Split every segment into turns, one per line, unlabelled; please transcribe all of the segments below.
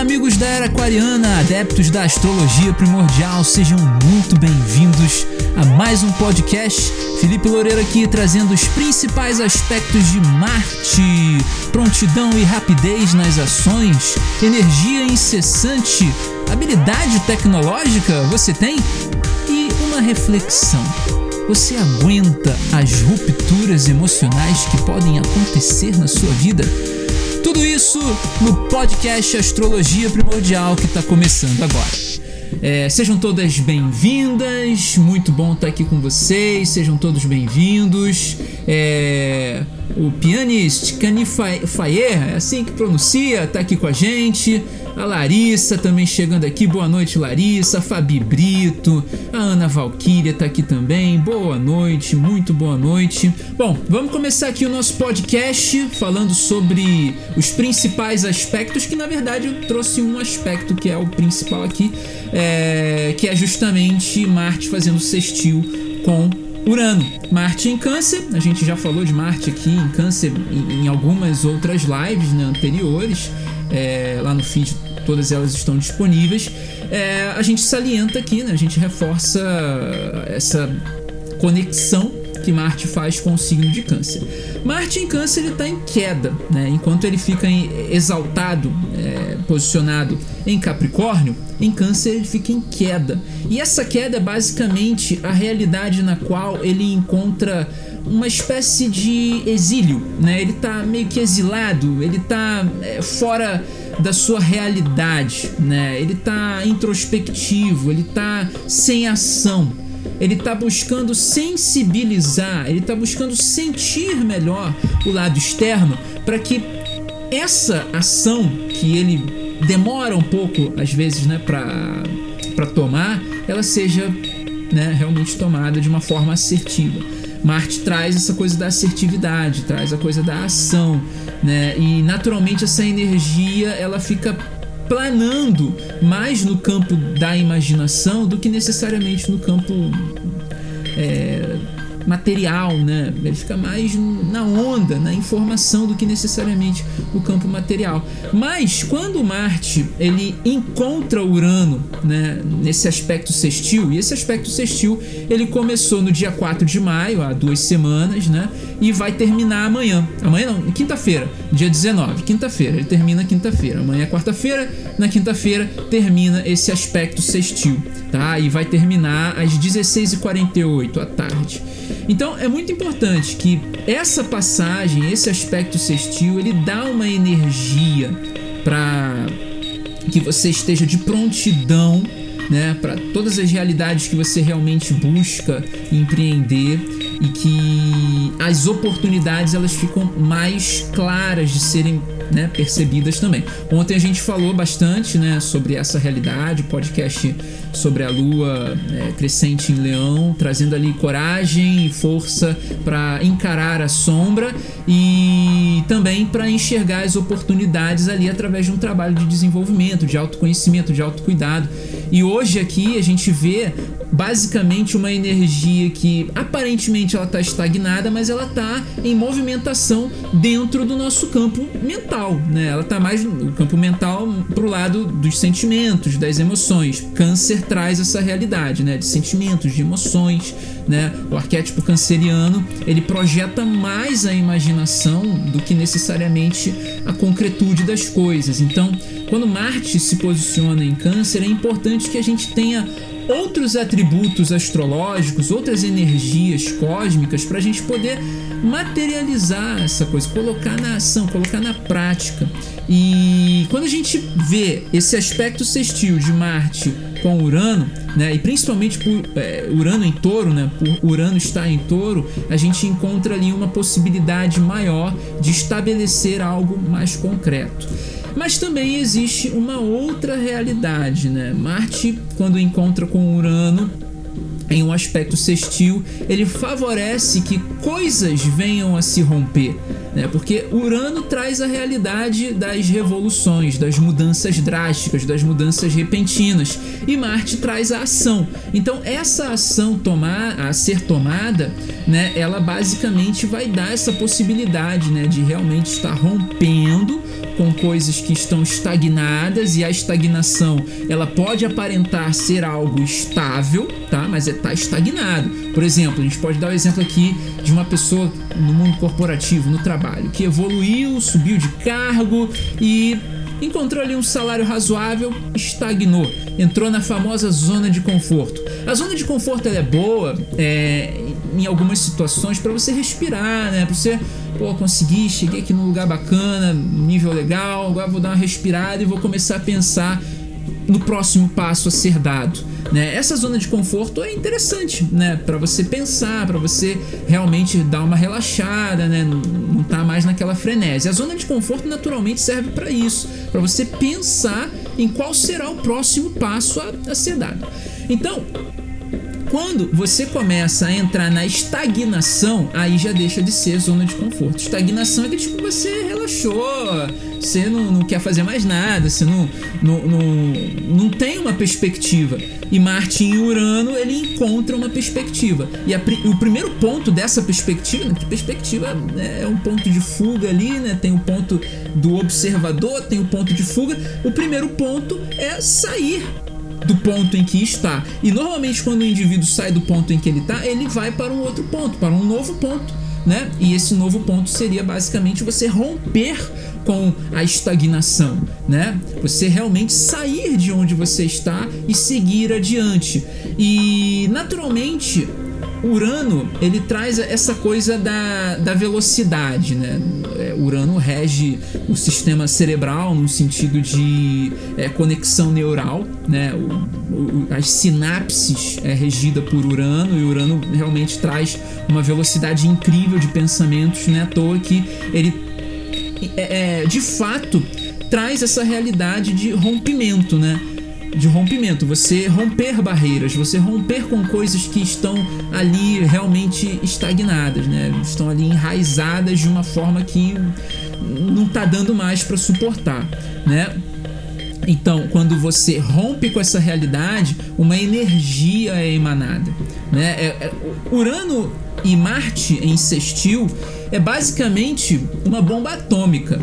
Amigos da Era Aquariana, adeptos da astrologia primordial, sejam muito bem-vindos a mais um podcast. Felipe Loureiro aqui trazendo os principais aspectos de Marte: prontidão e rapidez nas ações, energia incessante, habilidade tecnológica você tem? E uma reflexão. Você aguenta as rupturas emocionais que podem acontecer na sua vida? Tudo isso no podcast Astrologia Primordial que está começando agora. É, sejam todas bem-vindas, muito bom estar aqui com vocês, sejam todos bem-vindos. É, o pianista Cani Fayer, é assim que pronuncia, está aqui com a gente. A Larissa também chegando aqui. Boa noite, Larissa. A Fabi Brito. A Ana Valquíria tá aqui também. Boa noite, muito boa noite. Bom, vamos começar aqui o nosso podcast falando sobre os principais aspectos, que na verdade eu trouxe um aspecto que é o principal aqui, é, que é justamente Marte fazendo sextil com Urano, Marte em Câncer, a gente já falou de Marte aqui em Câncer em, algumas outras lives né, anteriores é, lá no feed, todas elas estão disponíveis. É, a gente salienta aqui, né? A gente reforça essa conexão que Marte faz com o signo de Câncer. Marte em Câncer ele está em queda, né? Enquanto ele fica exaltado, é, posicionado em Capricórnio, em Câncer ele fica em queda. E essa queda é basicamente a realidade na qual ele encontra uma espécie de exílio, né? Ele tá meio que exilado, ele tá é, fora da sua realidade, né? Ele tá introspectivo, ele tá sem ação. Ele tá buscando sensibilizar, ele tá buscando sentir melhor o lado externo para que essa ação que ele demora um pouco às vezes, né, para para tomar, ela seja né, realmente tomada de uma forma assertiva. Marte traz essa coisa da assertividade, traz a coisa da ação, né? E naturalmente essa energia ela fica planando mais no campo da imaginação do que necessariamente no campo é, material, né? Ele fica mais na onda, na informação do que necessariamente no campo material. Mas quando Marte ele encontra Urano, né, nesse aspecto sextil, e esse aspecto sextil ele começou no dia 4 de maio, há duas semanas, né? E vai terminar amanhã. Amanhã não, quinta-feira, dia 19, quinta-feira. Ele termina quinta-feira. Amanhã é quarta-feira, na quinta-feira termina esse aspecto sextil, tá? E vai terminar às 16h48 à tarde. Então é muito importante que essa passagem, esse aspecto sextil, ele dá uma energia para que você esteja de prontidão, né, para todas as realidades que você realmente busca empreender e que as oportunidades elas ficam mais claras de serem né, percebidas também. Ontem a gente falou bastante né, sobre essa realidade, podcast sobre a lua é, crescente em leão, trazendo ali coragem e força para encarar a sombra e também para enxergar as oportunidades ali através de um trabalho de desenvolvimento, de autoconhecimento, de autocuidado. E hoje aqui a gente vê basicamente uma energia que aparentemente ela está estagnada, mas ela está em movimentação dentro do nosso campo mental, né? Ela está mais no campo mental pro lado dos sentimentos, das emoções. Câncer traz essa realidade, né? De sentimentos, de emoções, né? O arquétipo canceriano ele projeta mais a imaginação do que necessariamente a concretude das coisas. Então, quando Marte se posiciona em Câncer, é importante que a gente tenha outros atributos astrológicos, outras energias cósmicas para a gente poder materializar essa coisa, colocar na ação, colocar na prática. E quando a gente vê esse aspecto sextil de Marte com Urano, né, e principalmente por é, Urano em Touro, né, por Urano estar em Touro, a gente encontra ali uma possibilidade maior de estabelecer algo mais concreto. Mas também existe uma outra realidade, né? Marte, quando encontra com Urano, em um aspecto sextil, ele favorece que coisas venham a se romper, né? Porque Urano traz a realidade das revoluções, das mudanças drásticas, das mudanças repentinas, e Marte traz a ação. Então essa ação tomar, a ser tomada, né? Ela basicamente vai dar essa possibilidade, né? De realmente estar rompendo com coisas que estão estagnadas e a estagnação ela pode aparentar ser algo estável, tá? Mas é tá estagnado. Por exemplo, a gente pode dar o um exemplo aqui de uma pessoa no mundo corporativo, no trabalho, que evoluiu, subiu de cargo e encontrou ali um salário razoável, estagnou, entrou na famosa zona de conforto. A zona de conforto é boa é, em algumas situações para você respirar, né? Para você pô, consegui, cheguei aqui num lugar bacana, nível legal, agora vou dar uma respirada e vou começar a pensar no próximo passo a ser dado. Né? Essa zona de conforto é interessante, né? Para você pensar, para você realmente dar uma relaxada, né? Não, tá mais naquela frenese. A zona de conforto naturalmente serve para isso, para você pensar em qual será o próximo passo a, a ser dado. Então, quando você começa a entrar na estagnação, aí já deixa de ser zona de conforto. Estagnação é que tipo você relaxou, você não, não quer fazer mais nada, você não, não, não, não tem uma perspectiva. E Marte em Urano ele encontra uma perspectiva. E a, o primeiro ponto dessa perspectiva, né, que perspectiva né, é um ponto de fuga ali, né? Tem o ponto do observador, tem o ponto de fuga. O primeiro ponto é sair do ponto em que está. E normalmente quando o indivíduo sai do ponto em que ele está, ele vai para um outro ponto, para um novo ponto, né? E esse novo ponto seria basicamente você romper com a estagnação, né? Você realmente sair de onde você está e seguir adiante. E naturalmente Urano ele traz essa coisa da, da velocidade, né? É, Urano rege o sistema cerebral no sentido de é, conexão neural, né? O, o, as sinapses é regida por Urano e Urano realmente traz uma velocidade incrível de pensamentos, né? À toa que ele é, é de fato traz essa realidade de rompimento, né? De rompimento, você romper barreiras, você romper com coisas que estão ali realmente estagnadas, né? Estão ali enraizadas de uma forma que não está dando mais para suportar, né? Então, quando você rompe com essa realidade, uma energia é emanada, né? É, é, Urano e Marte em sextil é basicamente uma bomba atômica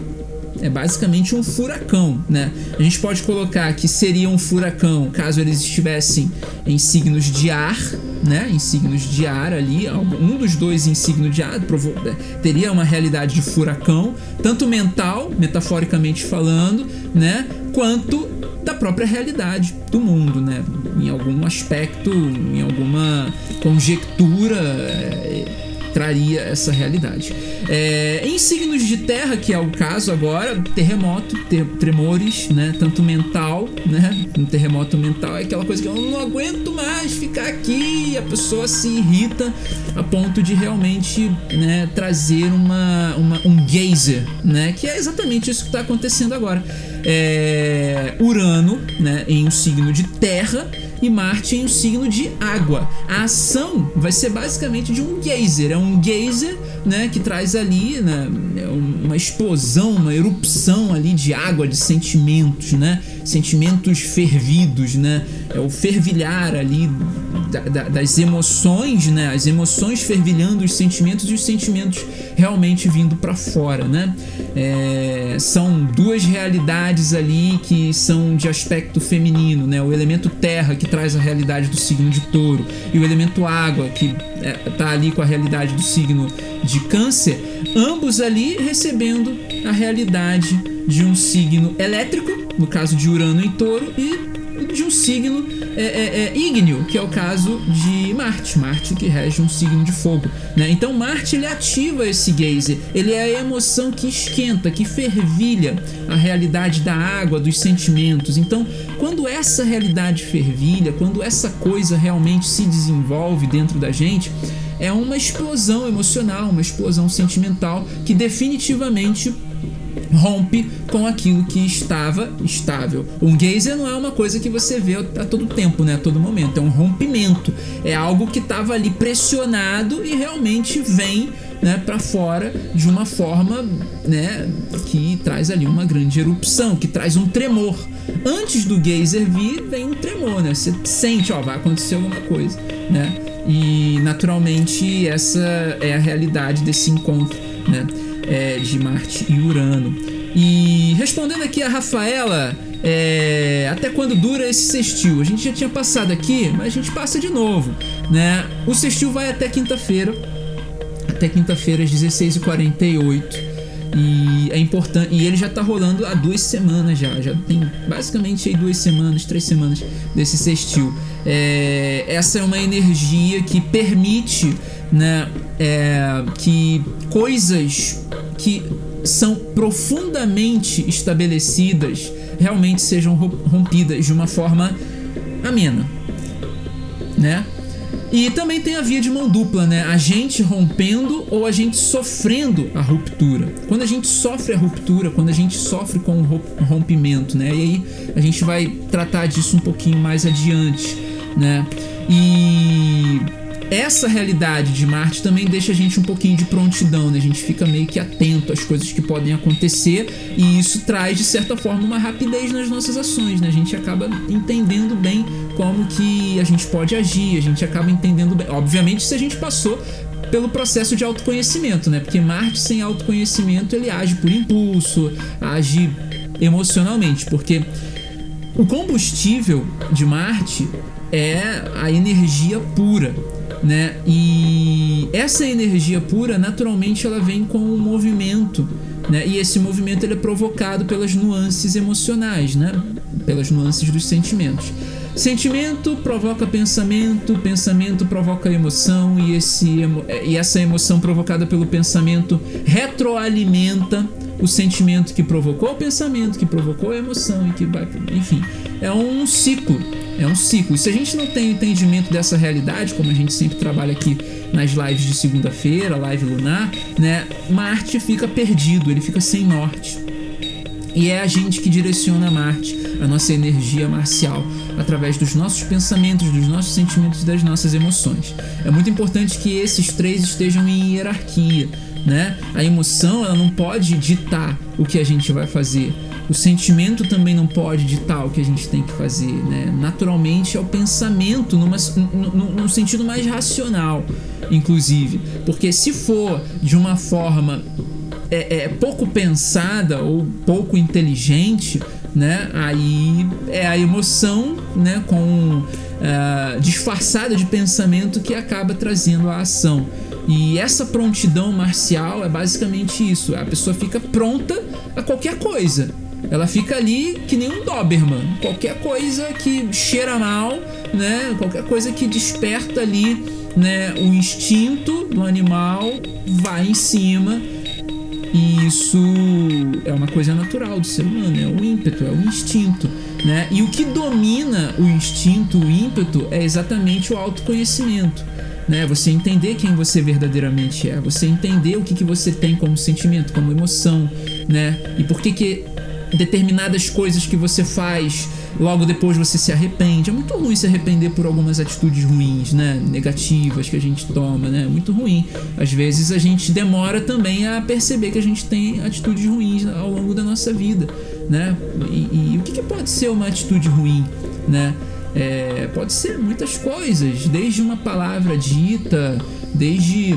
é basicamente um furacão, né? A gente pode colocar que seria um furacão caso eles estivessem em signos de ar, né? Em signos de ar ali, um dos dois em signo de ar né? teria uma realidade de furacão, tanto mental, metaforicamente falando, né? Quanto da própria realidade do mundo, né? Em algum aspecto, em alguma conjectura. Traria essa realidade. É, em signos de terra, que é o caso agora, terremoto, ter, tremores, né? Tanto mental, né? Um terremoto mental é aquela coisa que eu não aguento mais ficar aqui e a pessoa se irrita a ponto de realmente né, trazer uma, uma, um geyser, né? Que é exatamente isso que está acontecendo agora. É, Urano, né? Em um signo de terra e Marte em um signo de água. A ação vai ser basicamente de um geyser, é um geyser, né, que traz ali, né, uma explosão, uma erupção ali de água, de sentimentos, né, sentimentos fervidos, né, é o fervilhar ali da, da, das emoções, né, as emoções fervilhando os sentimentos e os sentimentos realmente vindo para fora, né. É, são duas realidades ali que são de aspecto feminino, né, o elemento terra que traz a realidade do signo de touro e o elemento água que é, tá ali com a realidade do signo de câncer, ambos ali recebendo a realidade de um signo elétrico, no caso de Urano em touro, e de um signo é, é, é, ígneo, que é o caso de Marte. Marte que rege um signo de fogo. Né? Então Marte ele ativa esse geyser, ele é a emoção que esquenta, que fervilha a realidade da água, dos sentimentos. Então, quando essa realidade fervilha, quando essa coisa realmente se desenvolve dentro da gente, é uma explosão emocional, uma explosão sentimental que definitivamente rompe com aquilo que estava estável. Um geyser não é uma coisa que você vê a todo tempo, né? A todo momento. É um rompimento. É algo que estava ali pressionado e realmente vem né, para fora de uma forma né, que traz ali uma grande erupção, que traz um tremor. Antes do geyser vir, vem um tremor, né? Você sente, ó, vai acontecer alguma coisa, né? E naturalmente essa é a realidade desse encontro, né? É, de Marte e Urano. E respondendo aqui a Rafaela, é, até quando dura esse sextil? A gente já tinha passado aqui, mas a gente passa de novo, né? O sextil vai até quinta-feira, até quinta-feira às 16h48. E é importante. E ele já tá rolando há duas semanas já. Já tem basicamente aí duas semanas, três semanas desse sextil. É, essa é uma energia que permite né, é, que coisas que são profundamente estabelecidas realmente sejam rompidas de uma forma amena, né? E também tem a via de mão dupla, né? A gente rompendo ou a gente sofrendo a ruptura. Quando a gente sofre a ruptura, quando a gente sofre com o rompimento, né? E aí a gente vai tratar disso um pouquinho mais adiante, né? E essa realidade de Marte também deixa a gente um pouquinho de prontidão, né? A gente fica meio que atento às coisas que podem acontecer e isso traz de certa forma uma rapidez nas nossas ações, né? A gente acaba entendendo bem como que a gente pode agir, a gente acaba entendendo bem. Obviamente, se a gente passou pelo processo de autoconhecimento, né? Porque Marte sem autoconhecimento ele age por impulso, age emocionalmente, porque o combustível de Marte é a energia pura né? E essa energia pura, naturalmente, ela vem com um movimento, né? E esse movimento ele é provocado pelas nuances emocionais, né? Pelas nuances dos sentimentos. Sentimento provoca pensamento, pensamento provoca emoção e, esse, e essa emoção provocada pelo pensamento retroalimenta o sentimento que provocou o pensamento, que provocou a emoção e que vai, enfim, é um ciclo é um ciclo. E se a gente não tem entendimento dessa realidade, como a gente sempre trabalha aqui nas lives de segunda-feira, live lunar, né? Marte fica perdido, ele fica sem norte. E é a gente que direciona Marte, a nossa energia marcial, através dos nossos pensamentos, dos nossos sentimentos e das nossas emoções. É muito importante que esses três estejam em hierarquia, né? A emoção, ela não pode ditar o que a gente vai fazer o sentimento também não pode ditar o que a gente tem que fazer, né? Naturalmente é o pensamento numa, num, num sentido mais racional, inclusive, porque se for de uma forma é, é, pouco pensada ou pouco inteligente, né? Aí é a emoção, né? Com uh, disfarçada de pensamento que acaba trazendo a ação. E essa prontidão marcial é basicamente isso. A pessoa fica pronta a qualquer coisa. Ela fica ali que nem um Doberman. Qualquer coisa que cheira mal, né? Qualquer coisa que desperta ali, né? O instinto do animal vai em cima. E isso é uma coisa natural do ser humano, é o ímpeto, é o instinto, né? E o que domina o instinto, o ímpeto, é exatamente o autoconhecimento. Né? Você entender quem você verdadeiramente é, você entender o que, que você tem como sentimento, como emoção, né? E por que, que determinadas coisas que você faz, logo depois você se arrepende. É muito ruim se arrepender por algumas atitudes ruins, né? Negativas que a gente toma, né? Muito ruim. Às vezes a gente demora também a perceber que a gente tem atitudes ruins ao longo da nossa vida, né? E, e o que, que, pode ser uma atitude ruim, né? É, pode ser muitas coisas, desde uma palavra dita, desde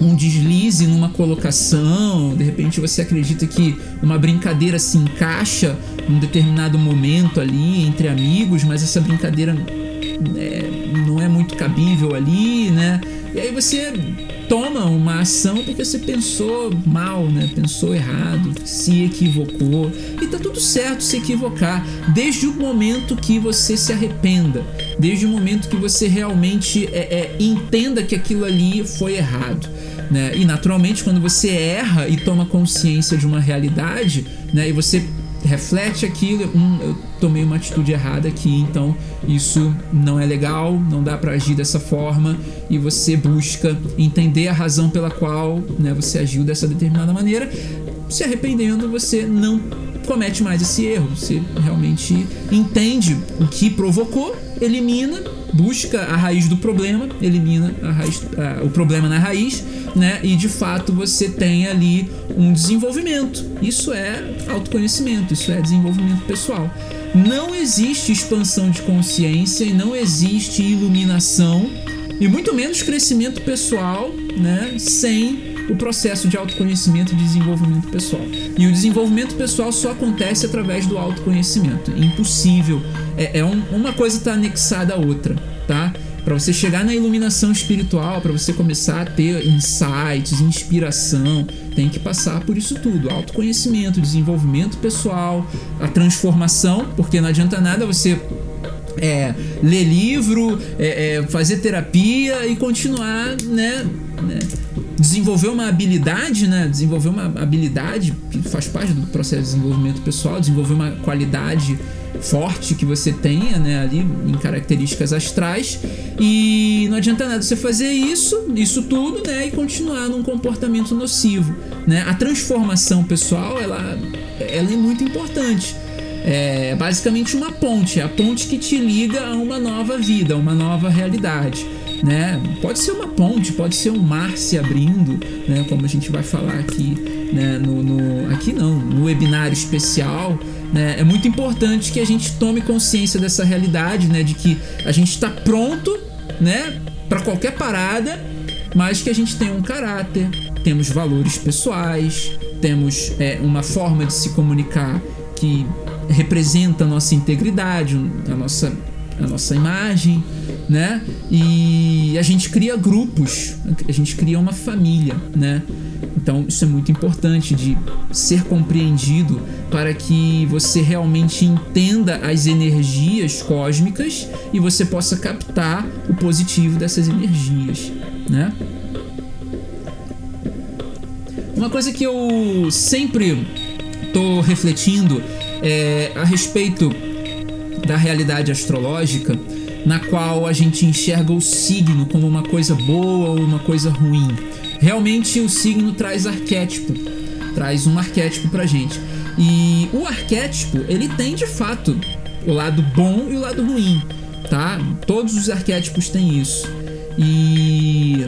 um deslize numa colocação, de repente você acredita que uma brincadeira se encaixa num determinado momento ali entre amigos, mas essa brincadeira é, não é muito cabível ali, né? E aí você toma uma ação porque você pensou mal, né? Pensou errado, se equivocou. E tá tudo certo se equivocar, desde o momento que você se arrependa, desde o momento que você realmente é, é, entenda que aquilo ali foi errado. Né? E naturalmente, quando você erra e toma consciência de uma realidade, né? E você reflete aquilo, hum, eu tomei uma atitude errada aqui, então isso não é legal, não dá para agir dessa forma e você busca entender a razão pela qual né, você agiu dessa determinada maneira. se arrependendo, você não comete mais esse erro. Você realmente entende o que provocou, elimina, busca a raiz do problema, elimina a raiz, a, o problema na raiz, né? E de fato você tem ali um desenvolvimento. Isso é autoconhecimento, isso é desenvolvimento pessoal. Não existe expansão de consciência e não existe iluminação e muito menos crescimento pessoal, né? Sem o processo de autoconhecimento e desenvolvimento pessoal. E o desenvolvimento pessoal só acontece através do autoconhecimento. Impossível. É, é um, uma coisa está anexada à outra, tá? Para você chegar na iluminação espiritual, para você começar a ter insights, inspiração, tem que passar por isso tudo: autoconhecimento, desenvolvimento pessoal, a transformação, porque não adianta nada você é, ler livro, é, é, fazer terapia e continuar, né, né desenvolver uma habilidade, né? Desenvolver uma habilidade que faz parte do processo de desenvolvimento pessoal, desenvolver uma qualidade forte que você tenha, né, ali em características astrais. E não adianta nada você fazer isso, isso tudo, né, e continuar num comportamento nocivo, né? A transformação pessoal, ela, ela é muito importante. É basicamente uma ponte, é a ponte que te liga a uma nova vida, a uma nova realidade né? Pode ser uma ponte, pode ser um mar se abrindo, né? Como a gente vai falar aqui, né? No, no aqui não, no webinário especial, né? É muito importante que a gente tome consciência dessa realidade, né? De que a gente está pronto, né? Para qualquer parada, mas que a gente tem um caráter, temos valores pessoais, temos é, uma forma de se comunicar que representa a nossa integridade, a nossa, a nossa imagem, né? E a gente cria grupos, a gente cria uma família, né? Então isso é muito importante de ser compreendido para que você realmente entenda as energias cósmicas e você possa captar o positivo dessas energias, né? Uma coisa que eu sempre tô refletindo é a respeito da realidade astrológica na qual a gente enxerga o signo como uma coisa boa ou uma coisa ruim. Realmente o signo traz arquétipo, traz um arquétipo pra gente. E o arquétipo, ele tem de fato o lado bom e o lado ruim, tá? Todos os arquétipos têm isso. E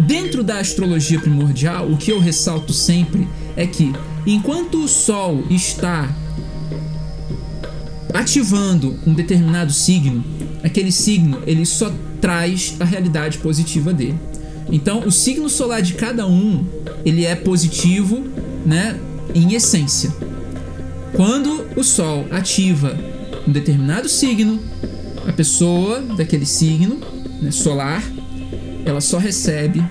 dentro da astrologia primordial, o que eu ressalto sempre é que enquanto o sol está ativando um determinado signo, aquele signo ele só traz a realidade positiva dele. Então, o signo solar de cada um ele é positivo, né, em essência. Quando o Sol ativa um determinado signo, a pessoa daquele signo né, solar, ela só recebe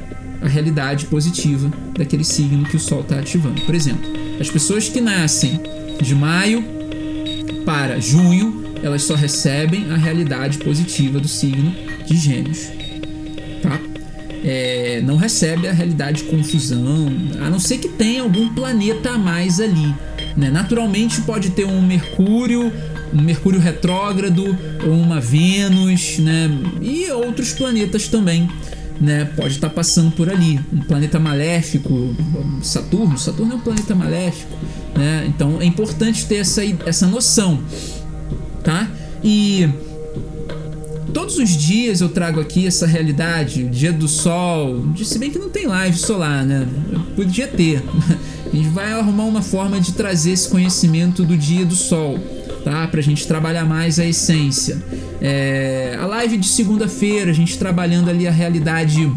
a realidade positiva daquele signo que o Sol está ativando. Por exemplo, as pessoas que nascem de maio para junho elas só recebem a realidade positiva do signo de Gêmeos, tá? É, não recebe a realidade de confusão, a não ser que tenha algum planeta a mais ali. Né? Naturalmente pode ter um Mercúrio, um Mercúrio retrógrado, uma Vênus, né? E outros planetas também. Né, pode estar tá passando por ali. Um planeta maléfico, Saturno. Saturno é um planeta maléfico. Né? Então é importante ter essa, essa noção tá? E todos os dias eu trago aqui essa realidade, dia do sol, se bem que não tem live solar, né? Podia ter. A gente vai arrumar uma forma de trazer esse conhecimento do dia do sol, tá? Pra gente trabalhar mais a essência. É, a live de segunda-feira, a gente trabalhando ali a realidade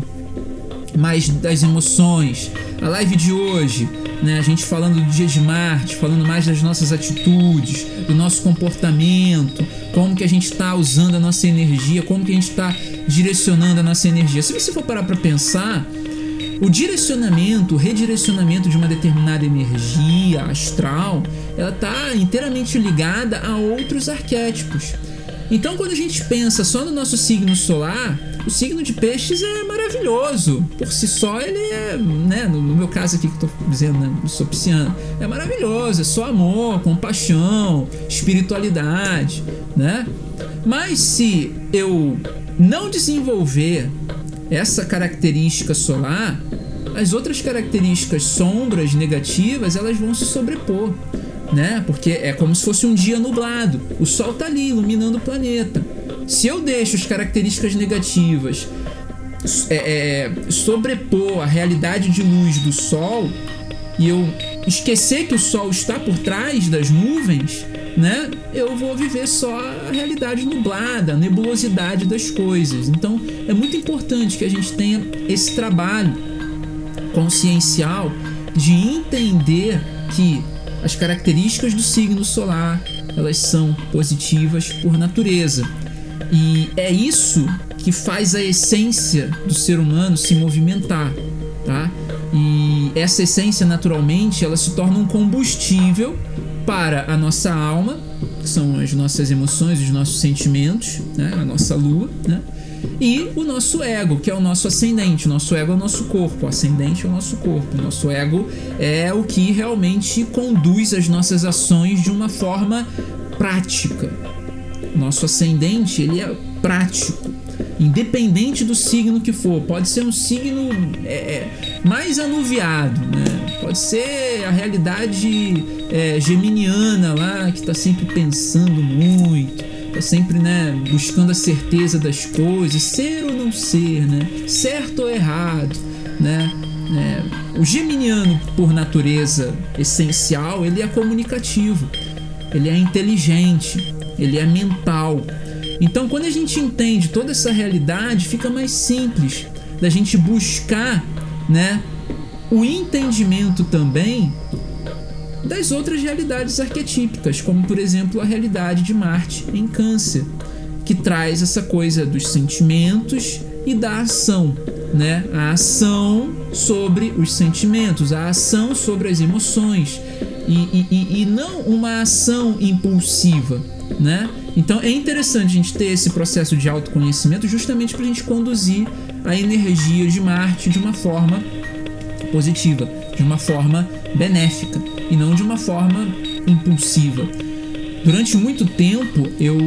mais das emoções. A live de hoje, né? A gente falando do dia de Marte, falando mais das nossas atitudes, do nosso comportamento, como que a gente está usando a nossa energia, como que a gente está direcionando a nossa energia. Se você for parar para pensar, o direcionamento, o redirecionamento de uma determinada energia astral, ela está inteiramente ligada a outros arquétipos. Então, quando a gente pensa só no nosso signo solar, o signo de peixes é maravilhoso. Por si só, ele é, né, no, meu caso aqui que tô dizendo, né, sou pisciano, é maravilhoso, é só amor, compaixão, espiritualidade, né? Mas se eu não desenvolver essa característica solar, as outras características sombras negativas elas vão se sobrepor, né? Porque é como se fosse um dia nublado. O sol tá ali iluminando o planeta. Se eu deixo as características negativas é, é, sobrepor a realidade de luz do sol e eu esquecer que o sol está por trás das nuvens, né? Eu vou viver só a realidade nublada, a nebulosidade das coisas. Então, é muito importante que a gente tenha esse trabalho consciencial de entender que as características do signo solar, elas são positivas por natureza. E é isso que faz a essência do ser humano se movimentar, tá? E essa essência naturalmente, ela se torna um combustível para a nossa alma, que são as nossas emoções, os nossos sentimentos, né? a nossa lua, né? e o nosso ego, que é o nosso ascendente. O nosso ego é o nosso corpo, o ascendente é o nosso corpo. O nosso ego é o que realmente conduz as nossas ações de uma forma prática. Nosso ascendente, ele é prático independente do signo que for. Pode ser um signo é, é, mais anuviado, né? Pode ser a realidade é, geminiana lá, que está sempre pensando muito, está sempre né, buscando a certeza das coisas, ser ou não ser, né? certo ou errado. Né? É, o geminiano, por natureza essencial, ele é comunicativo, ele é inteligente, ele é mental. Então, quando a gente entende toda essa realidade, fica mais simples da gente buscar, né, o entendimento também das outras realidades arquetípicas, como por exemplo a realidade de Marte em Câncer, que traz essa coisa dos sentimentos e da ação, né? A ação sobre os sentimentos, a ação sobre as emoções e, e, e não uma ação impulsiva, né? Então é interessante a gente ter esse processo de autoconhecimento justamente para a gente conduzir a energia de Marte de uma forma positiva, de uma forma benéfica e não de uma forma impulsiva. Durante muito tempo eu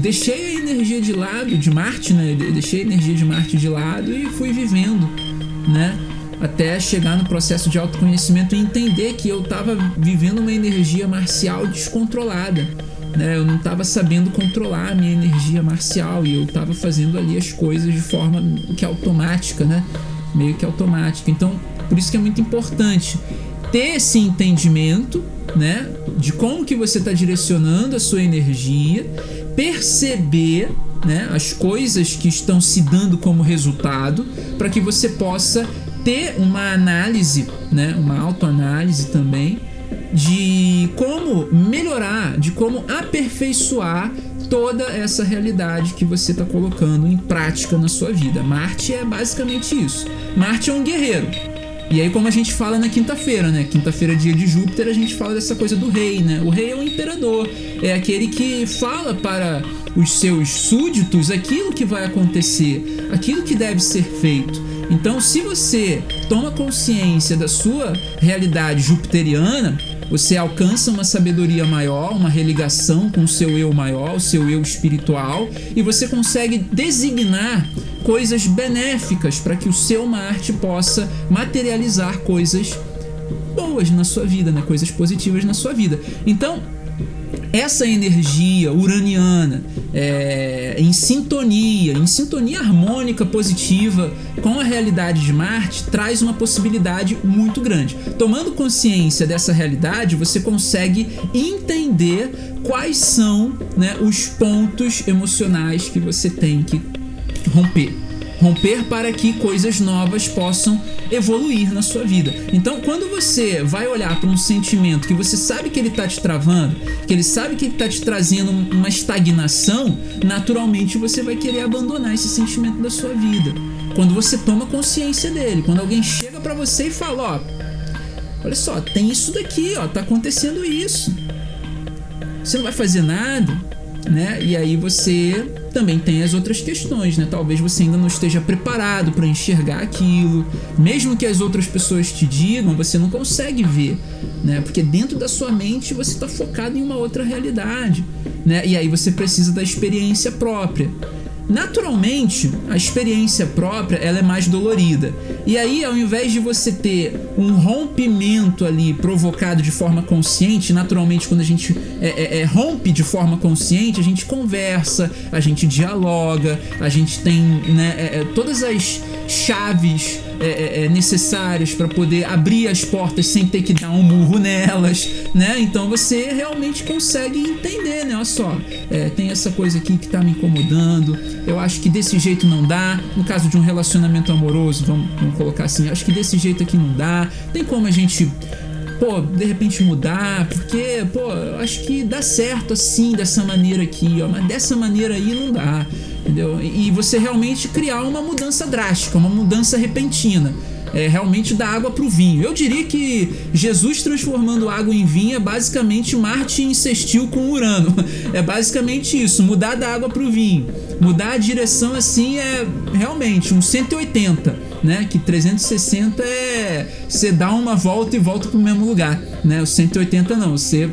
deixei a energia de lado de Marte, né? Eu deixei a energia de Marte de lado e fui vivendo, né? Até chegar no processo de autoconhecimento e entender que eu estava vivendo uma energia marcial descontrolada né? Eu não estava sabendo controlar a minha energia marcial e eu estava fazendo ali as coisas de forma que automática, né? Meio que automática. Então, por isso que é muito importante ter esse entendimento, né? De como que você está direcionando a sua energia, perceber né, as coisas que estão se dando como resultado, para que você possa ter uma análise, né, uma autoanálise também de como melhorar, de como aperfeiçoar toda essa realidade que você está colocando em prática na sua vida. Marte é basicamente isso. Marte é um guerreiro. E aí, como a gente fala na quinta-feira, né? Quinta-feira, dia de Júpiter, a gente fala dessa coisa do rei, né? O rei é o imperador, é aquele que fala para os seus súditos aquilo que vai acontecer, aquilo que deve ser feito. Então, se você toma consciência da sua realidade jupiteriana, você alcança uma sabedoria maior, uma religação com o seu eu maior, o seu eu espiritual, e você consegue designar coisas benéficas para que o seu Marte possa materializar coisas boas na sua vida, né? coisas positivas na sua vida. Então, essa energia uraniana é, em sintonia, em sintonia harmônica positiva com a realidade de Marte, traz uma possibilidade muito grande. Tomando consciência dessa realidade, você consegue entender quais são né, os pontos emocionais que você tem que romper romper para que coisas novas possam evoluir na sua vida. Então, quando você vai olhar para um sentimento que você sabe que ele está te travando, que ele sabe que ele está te trazendo uma estagnação, naturalmente você vai querer abandonar esse sentimento da sua vida. Quando você toma consciência dele, quando alguém chega para você e fala, ó, olha só, tem isso daqui, ó, tá acontecendo isso. Você não vai fazer nada, né? E aí você também tem as outras questões, né? Talvez você ainda não esteja preparado para enxergar aquilo, mesmo que as outras pessoas te digam, você não consegue ver, né? Porque dentro da sua mente você está focado em uma outra realidade, né? E aí você precisa da experiência própria. Naturalmente a experiência própria ela é mais dolorida. E aí, ao invés de você ter um rompimento ali provocado de forma consciente, naturalmente quando a gente é, é, é, rompe de forma consciente, a gente conversa, a gente dialoga, a gente tem né, é, é, todas as chaves é, é, é necessárias para poder abrir as portas sem ter que dar um murro nelas, né? Então você realmente consegue entender, né? Olha só, é, tem essa coisa aqui que tá me incomodando. Eu acho que desse jeito não dá. No caso de um relacionamento amoroso, vamos, vamos colocar assim, acho que desse jeito aqui não dá. Tem como a gente pô, de repente mudar, porque, pô, eu acho que dá certo assim, dessa maneira aqui, ó, mas dessa maneira aí não dá entendeu? E você realmente criar uma mudança drástica, uma mudança repentina. É, realmente da água para o vinho. Eu diria que Jesus transformando água em vinho é basicamente Marte insistiu com Urano. É basicamente isso, mudar da água para o vinho. Mudar a direção assim é realmente um 180, né? Que 360 é você dá uma volta e volta para o mesmo lugar, né? O 180 não, você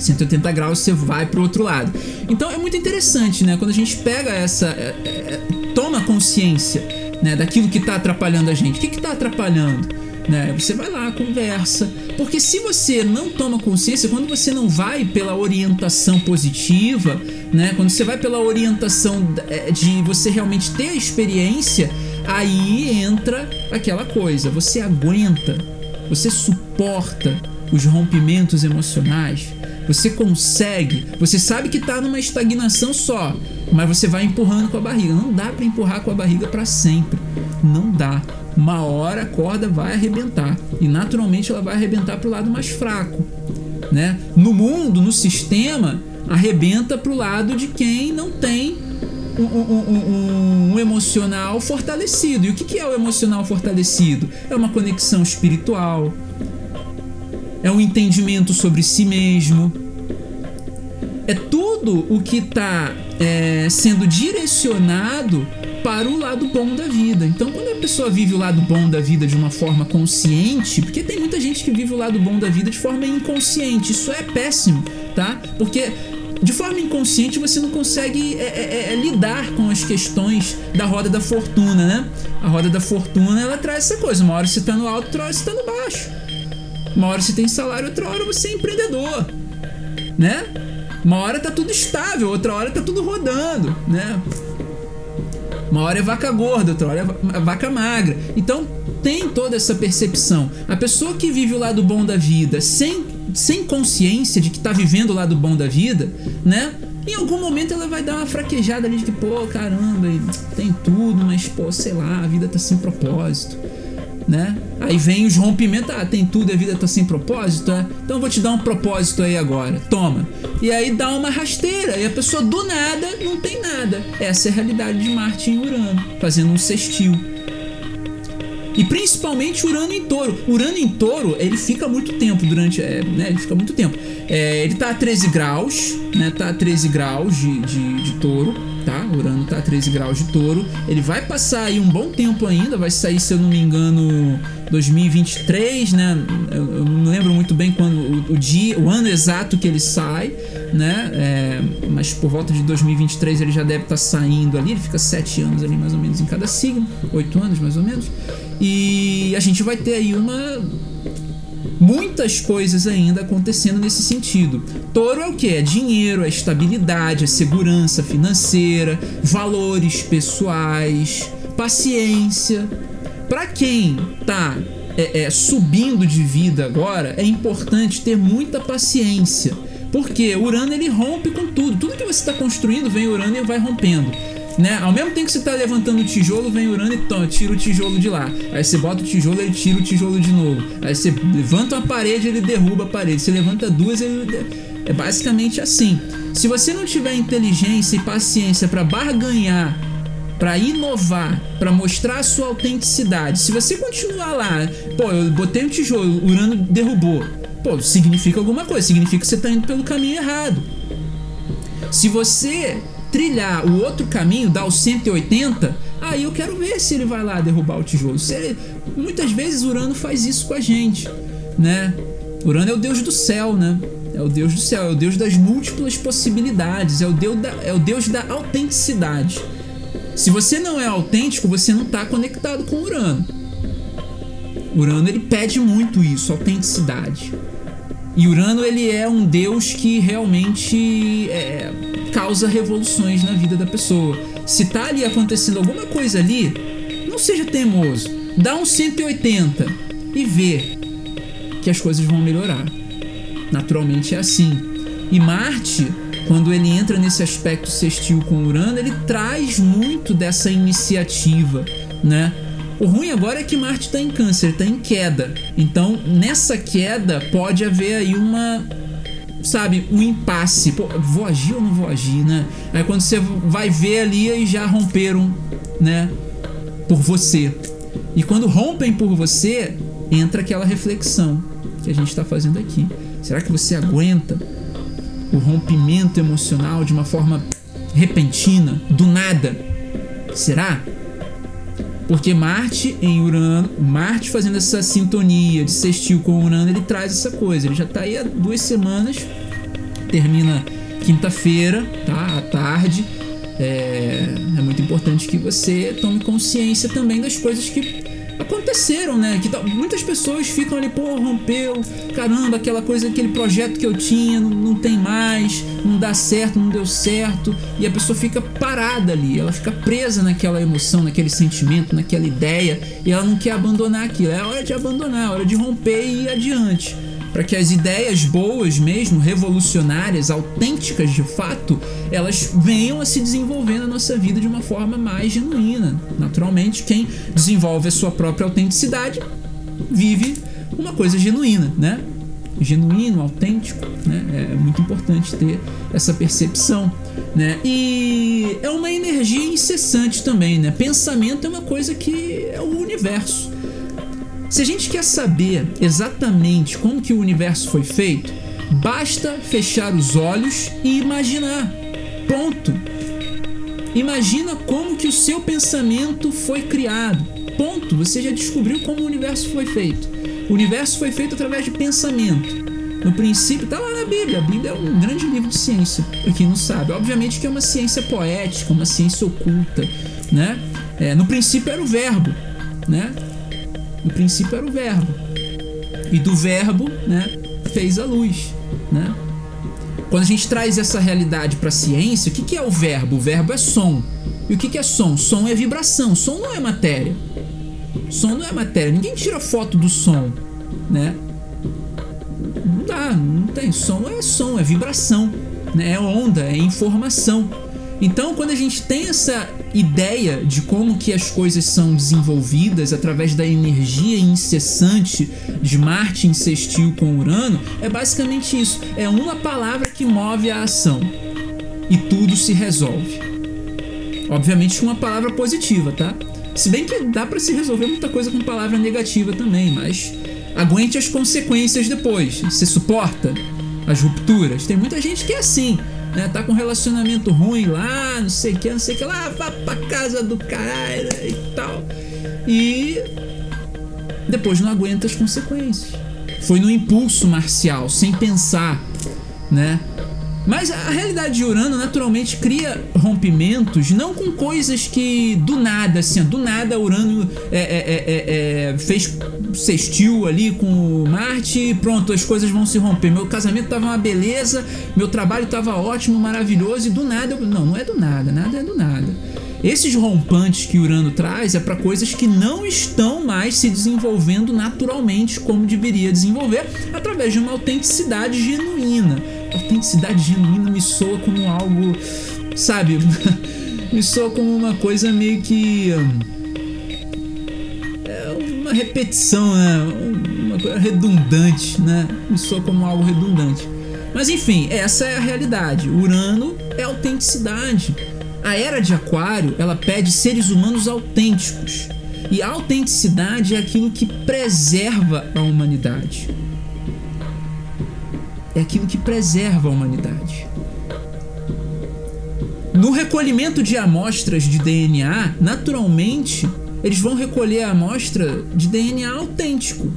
180 graus você vai para o outro lado. Então é muito interessante, né? Quando a gente pega essa. É, é, toma consciência né, daquilo que está atrapalhando a gente. O que está atrapalhando? Né? Você vai lá, conversa. Porque se você não toma consciência, quando você não vai pela orientação positiva, né? Quando você vai pela orientação é, de você realmente ter a experiência, aí entra aquela coisa. Você aguenta, você suporta os rompimentos emocionais você consegue, você sabe que tá numa estagnação só, mas você vai empurrando com a barriga. Não dá para empurrar com a barriga para sempre. Não dá. Uma hora a corda vai arrebentar e naturalmente ela vai arrebentar pro lado mais fraco, né? No mundo, no sistema, arrebenta pro lado de quem não tem um, um, um, um, emocional fortalecido. E o que é o emocional fortalecido? É uma conexão espiritual, é um entendimento sobre si mesmo, é tudo o que está é, sendo direcionado para o lado bom da vida. Então, quando a pessoa vive o lado bom da vida de uma forma consciente, porque tem muita gente que vive o lado bom da vida de forma inconsciente, isso é péssimo, tá? Porque de forma inconsciente você não consegue é, é, é, lidar com as questões da roda da fortuna, né? A roda da fortuna ela traz essa coisa: uma hora você está no alto, outra hora você está no baixo. Uma hora você tem salário, outra hora você é empreendedor, né? Uma hora tá tudo estável, outra hora tá tudo rodando, né? Uma hora é vaca gorda, outra hora é vaca magra. Então tem toda essa percepção. A pessoa que vive o lado bom da vida sem, sem consciência de que tá vivendo o lado bom da vida, né? Em algum momento ela vai dar uma fraquejada ali de que, pô, caramba, tem tudo, mas, pô, sei lá, a vida tá sem propósito né? Aí vem os rompimentos, ah, tem tudo, a vida tá sem propósito, é? Então eu vou te dar um propósito aí agora, toma. E aí dá uma rasteira, e a pessoa do nada não tem nada. Essa é a realidade de Marte em Urano, fazendo um sextil. E principalmente Urano em touro. Urano em touro, ele fica muito tempo durante. É, né, ele fica muito tempo. É, ele tá a 13 graus, né? Tá a 13 graus de, de, de touro tá? Urano tá a 13 graus de touro. Ele vai passar aí um bom tempo ainda, vai sair, se eu não me engano, 2023, né? Eu, eu não lembro muito bem quando o, o, dia, o ano exato que ele sai, né? É, mas por volta de 2023 ele já deve estar tá saindo ali. Ele fica sete anos ali mais ou menos em cada signo, oito anos mais ou menos. E a gente vai ter aí uma muitas coisas ainda acontecendo nesse sentido. Touro é o que? É dinheiro, é estabilidade, é segurança financeira, valores pessoais, paciência. Para quem tá é, é, subindo de vida agora, é importante ter muita paciência. Porque Urano ele rompe com tudo. Tudo que você está construindo vem Urano e vai rompendo né? Ao mesmo tempo que você tá levantando o tijolo, vem Urano e tira o tijolo de lá. Aí você bota o tijolo, ele tira o tijolo de novo. Aí você levanta uma parede, ele derruba a parede. Você levanta duas, ele é basicamente assim. Se você não tiver inteligência e paciência para barganhar, para inovar, para mostrar a sua autenticidade, se você continuar lá, pô, eu botei o tijolo, o Urano derrubou. Pô, significa alguma coisa, significa que você tá indo pelo caminho errado. Se você trilhar o outro caminho, dar o 180, aí eu quero ver se ele vai lá derrubar o tijolo. Ele, muitas vezes Urano faz isso com a gente, né? Urano é o deus do céu, né? É o deus do céu, é o deus das múltiplas possibilidades, é o deus da, é o deus da autenticidade. Se você não é autêntico, você não está conectado com Urano. Urano ele pede muito isso, autenticidade. E Urano ele é um deus que realmente é, causa revoluções na vida da pessoa. Se tá ali acontecendo alguma coisa ali, não seja teimoso. Dá um 180 e vê que as coisas vão melhorar. Naturalmente é assim. E Marte, quando ele entra nesse aspecto sextil com Urano, ele traz muito dessa iniciativa, né? O ruim agora é que Marte está em câncer, está em queda. Então, nessa queda, pode haver aí uma. Sabe, um impasse. Pô, vou agir ou não vou agir, né? Aí quando você vai ver ali e já romperam, né? Por você. E quando rompem por você, entra aquela reflexão que a gente está fazendo aqui. Será que você aguenta o rompimento emocional de uma forma repentina, do nada? Será? Porque Marte em Urano, Marte fazendo essa sintonia de sextil com Urano, ele traz essa coisa. Ele já está aí há duas semanas, termina quinta-feira, tá? À tarde. É, é muito importante que você tome consciência também das coisas que aconteceram, né? Que muitas pessoas ficam ali, pô, rompeu, caramba, aquela coisa, aquele projeto que eu tinha, não, não, tem mais, não dá certo, não deu certo, e a pessoa fica parada ali, ela fica presa naquela emoção, naquele sentimento, naquela ideia, e ela não quer abandonar aquilo. É hora de abandonar, é hora de romper e ir adiante para que as ideias boas mesmo, revolucionárias, autênticas de fato, elas venham a se desenvolver na nossa vida de uma forma mais genuína. Naturalmente, quem desenvolve a sua própria autenticidade vive uma coisa genuína, né? Genuíno, autêntico, né? É muito importante ter essa percepção, né? E é uma energia incessante também, né? Pensamento é uma coisa que é o universo. Se a gente quer saber exatamente como que o universo foi feito, basta fechar os olhos e imaginar. Ponto. Imagina como que o seu pensamento foi criado. Ponto. Você já descobriu como o universo foi feito. O universo foi feito através de pensamento. No princípio, tá lá na Bíblia. A Bíblia é um grande livro de ciência, para quem não sabe. Obviamente que é uma ciência poética, uma ciência oculta, né? É, no princípio era o verbo, né? No princípio era o verbo. E do verbo, né, fez a luz, né? Quando a gente traz essa realidade para a ciência, o que, que é o verbo? O verbo é som. E o que, que é som? Som é vibração. Som não é matéria. Som não é matéria. Ninguém tira foto do som, né? Não dá, não tem. Som é som, é vibração, né? é onda, é informação. Então, quando a gente tem essa ideia de como que as coisas são desenvolvidas através da energia incessante de Marte insistiu com Urano, é basicamente isso. É uma palavra que move a ação e tudo se resolve. Obviamente com uma palavra positiva, tá? Se bem que dá para se resolver muita coisa com palavra negativa também, mas aguente as consequências depois. Você suporta as rupturas? Tem muita gente que é assim né? Tá com um relacionamento ruim lá, não sei o que, não sei o que lá, vá pra casa do caralho e tal. E depois não aguenta as consequências. Foi no impulso marcial, sem pensar, né? Mas a realidade de Urano naturalmente cria rompimentos, não com coisas que do nada, assim, do nada Urano é, é, é, é, fez sextil ali com Marte e pronto, as coisas vão se romper. Meu casamento tava uma beleza, meu trabalho tava ótimo, maravilhoso e do nada. Não, não é do nada, nada é do nada. Esses rompantes que Urano traz é para coisas que não estão mais se desenvolvendo naturalmente como deveria desenvolver, através de uma autenticidade genuína autenticidade genuína me soa como algo, sabe? me soa como uma coisa meio que. É uma repetição, né? Uma coisa redundante, né? Me soa como algo redundante. Mas enfim, essa é a realidade. Urano é autenticidade. A era de Aquário, ela pede seres humanos autênticos. E a autenticidade é aquilo que preserva a humanidade é aquilo que preserva a humanidade. No recolhimento de amostras de DNA, naturalmente, eles vão recolher a amostra de DNA autêntico,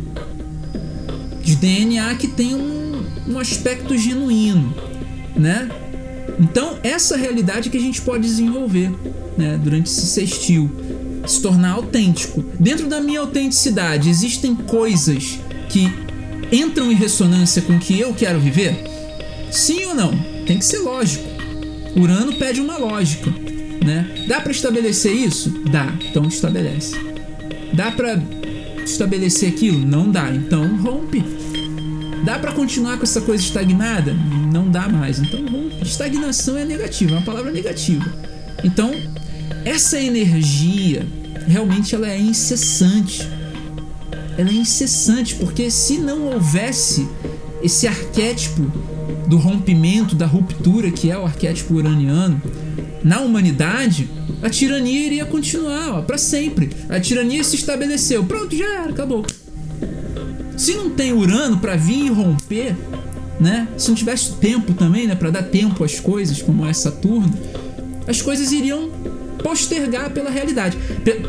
de DNA que tem um, um aspecto genuíno, né? Então, essa realidade que a gente pode desenvolver. né, durante esse sextil, se tornar autêntico. Dentro da minha autenticidade, existem coisas que entram em ressonância com o que eu quero viver? Sim ou não? Tem que ser lógico. Urano pede uma lógica, né? Dá para estabelecer isso? Dá, então estabelece. Dá para estabelecer aquilo? Não dá, então rompe. Dá para continuar com essa coisa estagnada? Não dá mais, então rompe. Estagnação é negativa, é uma palavra negativa. Então, essa energia realmente ela é incessante. Ela é incessante, porque se não houvesse esse arquétipo do rompimento, da ruptura, que é o arquétipo uraniano, na humanidade, a tirania iria continuar para sempre. A tirania se estabeleceu. Pronto, já era, acabou. Se não tem Urano para vir e romper, né? Se não tivesse tempo também, né, para dar tempo às coisas, como é Saturno, as coisas iriam postergar pela realidade,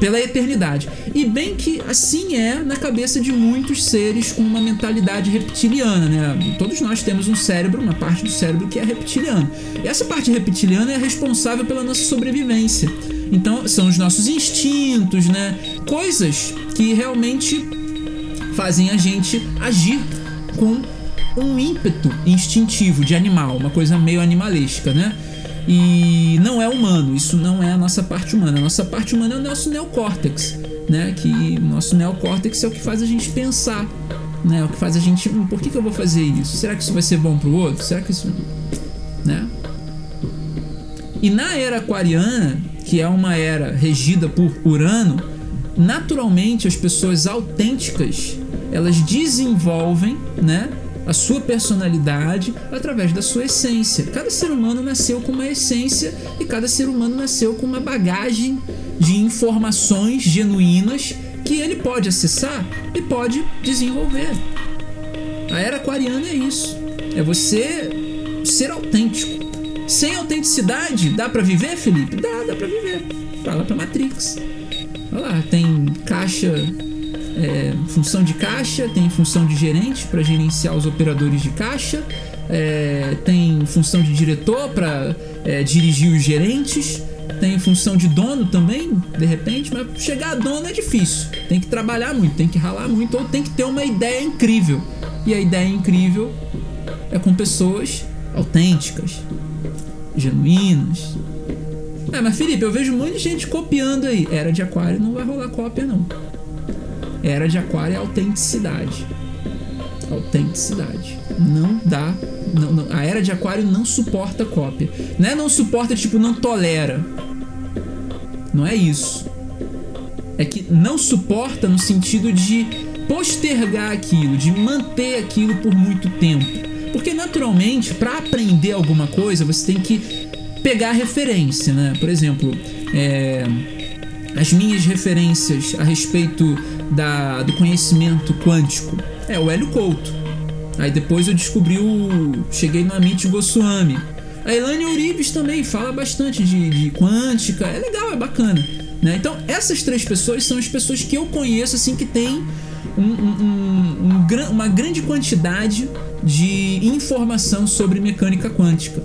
pela eternidade. E bem que assim é na cabeça de muitos seres com uma mentalidade reptiliana, né? Todos nós temos um cérebro, uma parte do cérebro que é reptiliano. E essa parte reptiliana é responsável pela nossa sobrevivência. Então, são os nossos instintos, né? Coisas que realmente fazem a gente agir com um ímpeto instintivo de animal, uma coisa meio animalesca, né? E não é humano, isso não é a nossa parte humana. A nossa parte humana é o nosso neocórtex, né? Que o nosso neocórtex é o que faz a gente pensar, né? É o que faz a gente, hum, por que, que eu vou fazer isso? Será que isso vai ser bom pro outro? Será que isso, né? E na era aquariana, que é uma era regida por Urano, naturalmente as pessoas autênticas, elas desenvolvem, né? A sua personalidade através da sua essência. Cada ser humano nasceu com uma essência e cada ser humano nasceu com uma bagagem de informações genuínas que ele pode acessar e pode desenvolver. A era aquariana é isso. É você ser autêntico. Sem autenticidade, dá para viver, Felipe? Dá, dá para viver. Fala para Matrix. Olha lá, tem caixa é, função de caixa, tem função de gerente para gerenciar os operadores de caixa, é, tem função de diretor para é, dirigir os gerentes, tem função de dono também, de repente, mas chegar a dono é difícil. Tem que trabalhar muito, tem que ralar muito, ou tem que ter uma ideia incrível. E a ideia incrível é com pessoas autênticas, genuínas. É, mas Felipe, eu vejo muita gente copiando aí. Era de aquário, não vai rolar cópia não. Era de Aquário é autenticidade. Autenticidade. Não dá. Não, não, a era de Aquário não suporta cópia. Não é não suporta, tipo, não tolera. Não é isso. É que não suporta no sentido de postergar aquilo, de manter aquilo por muito tempo. Porque naturalmente, para aprender alguma coisa, você tem que pegar referência, né? Por exemplo, é, as minhas referências a respeito da, do conhecimento quântico? É o Hélio Couto. Aí depois eu descobri o. Cheguei no Amit Goswami. A Elaine Urives também fala bastante de, de quântica. É legal, é bacana. Né? Então, essas três pessoas são as pessoas que eu conheço assim que têm um, um, um, uma grande quantidade de informação sobre mecânica quântica.